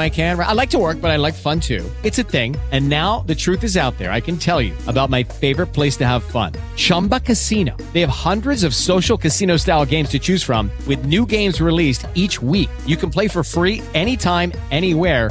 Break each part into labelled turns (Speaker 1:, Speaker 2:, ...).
Speaker 1: I can. I like to work, but I like fun too. It's a thing. And now the truth is out there. I can tell you about my favorite place to have fun. Chumba Casino. They have hundreds of social casino style games to choose from with new games released each week. You can play for free anytime, anywhere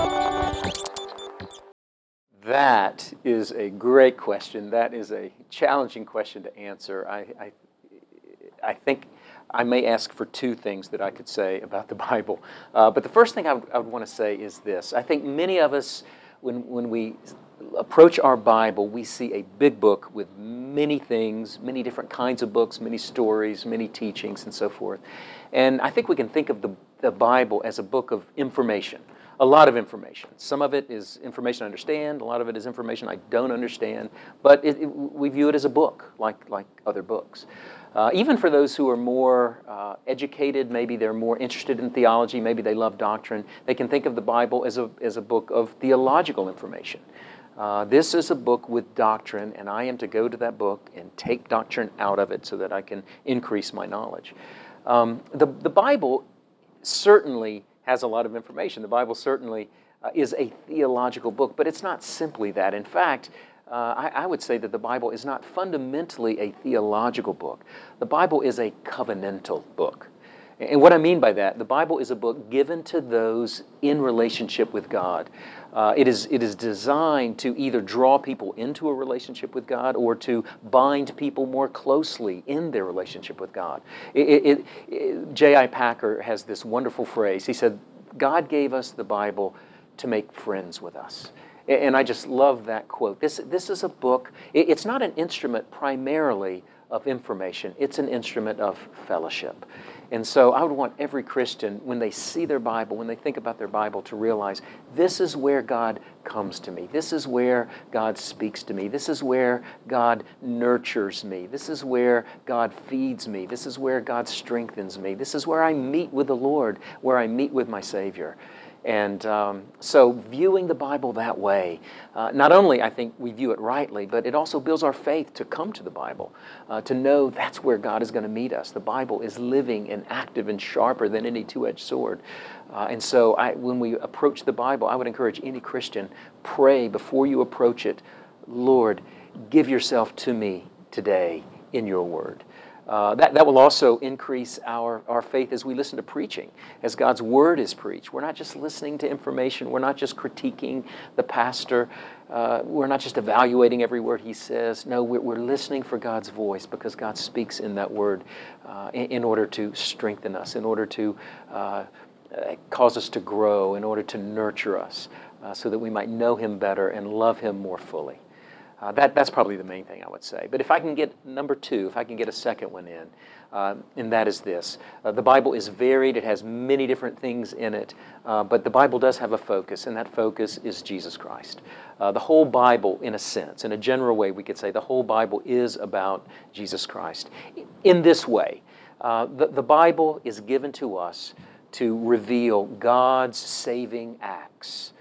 Speaker 2: That is a great question. That is a challenging question to answer. I, I, I think I may ask for two things that I could say about the Bible. Uh, but the first thing I would, want to say is this I think many of us, when, when we approach our Bible, we see a big book with many things, many different kinds of books, many stories, many teachings, and so forth. And I think we can think of the, the Bible as a book of information a lot of information. Some of it is information I understand, a lot of it is information I don't understand, but it, it, we view it as a book, like, like other books. Uh, even for those who are more uh, educated, maybe they're more interested in theology, maybe they love doctrine, they can think of the Bible as a, as a book of theological information. Uh, this is a book with doctrine, and I am to go to that book and take doctrine out of it so that I can increase my knowledge. Um, the, the Bible certainly has a lot of information. The Bible certainly uh, is a theological book, but it's not simply that. In fact, uh, I, I, would say that the Bible is not fundamentally a theological book. The Bible is a covenantal book. And what I mean by that, the Bible is a book given to those in relationship with God. Uh, it, is, it is designed to either draw people into a relationship with God or to bind people more closely in their relationship with God. J.I. Packer has this wonderful phrase. He said, God gave us the Bible to make friends with us. And I just love that quote. This, this is a book, it's not an instrument primarily of information, it's an instrument of fellowship. And so I would want every Christian, when they see their Bible, when they think about their Bible, to realize this is where God comes to me. This is where God speaks to me. This is where God nurtures me. This is where God feeds me. This is where God strengthens me. This is where I meet with the Lord, where I meet with my Savior. And um, so, viewing the Bible that way, uh, not only I think we view it rightly, but it also builds our faith to come to the Bible, uh, to know that's where God is going to meet us. The Bible is living and active and sharper than any two edged sword. Uh, and so, I, when we approach the Bible, I would encourage any Christian pray before you approach it Lord, give yourself to me today in your word. Uh, that, that will also increase our, our faith as we listen to preaching, as God's word is preached. We're not just listening to information, we're not just critiquing the pastor, uh, we're not just evaluating every word he says. No, we're, we're listening for God's voice because God speaks in that word uh, in, in, order to strengthen us, in order to uh, cause us to grow, in order to nurture us, uh, so that we might know Him better and love Him more fully. Uh, that, that's probably the main thing I would say. But if I can get number two, if I can get a second one in, uh, and that is this uh, the Bible is varied, it has many different things in it, uh, but the Bible does have a focus, and that focus is Jesus Christ. Uh, the whole Bible, in a sense, in a general way, we could say the whole Bible is about Jesus Christ. In this way, uh, the, the Bible is given to us to reveal God's saving acts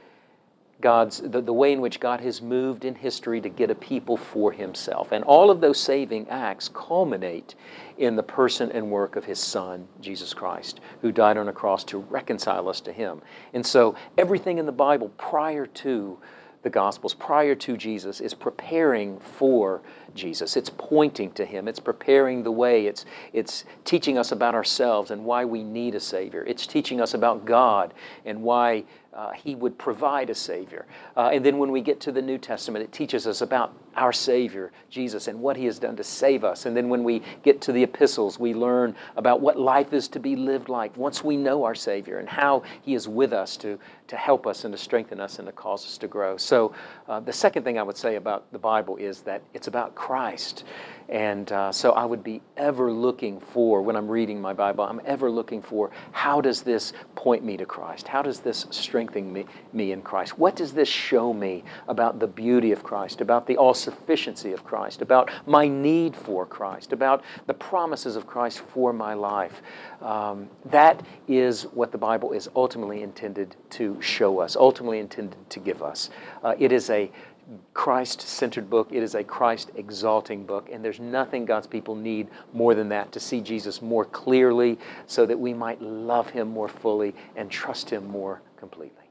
Speaker 2: God's the, the way in which God has moved in history to get a people for himself. And all of those saving acts culminate in the person and work of his son, Jesus Christ, who died on a cross to reconcile us to him. And so everything in the Bible prior to the Gospels, prior to Jesus, is preparing for Jesus. It's pointing to Him. It's preparing the way. It's, it's teaching us about ourselves and why we need a Savior. It's teaching us about God and why uh, he would provide a Savior. Uh, and then when we get to the New Testament, it teaches us about our Savior, Jesus, and what He has done to save us. And then when we get to the epistles, we learn about what life is to be lived like once we know our Savior and how He is with us to, to help us and to strengthen us and to cause us to grow. So, uh, the second thing I would say about the Bible is that it's about Christ. And uh, so I would be ever looking for, when I'm reading my Bible, I'm ever looking for how does this point me to Christ? How does this strengthen me, me in Christ? What does this show me about the beauty of Christ, about the all sufficiency of Christ, about my need for Christ, about the promises of Christ for my life? Um, that is what the Bible is ultimately intended to show us, ultimately intended to give us. Uh, it is a Christ centered book. It is a Christ exalting book. And there's nothing God's people need more than that to see Jesus more clearly so that we might love him more fully and trust him more completely.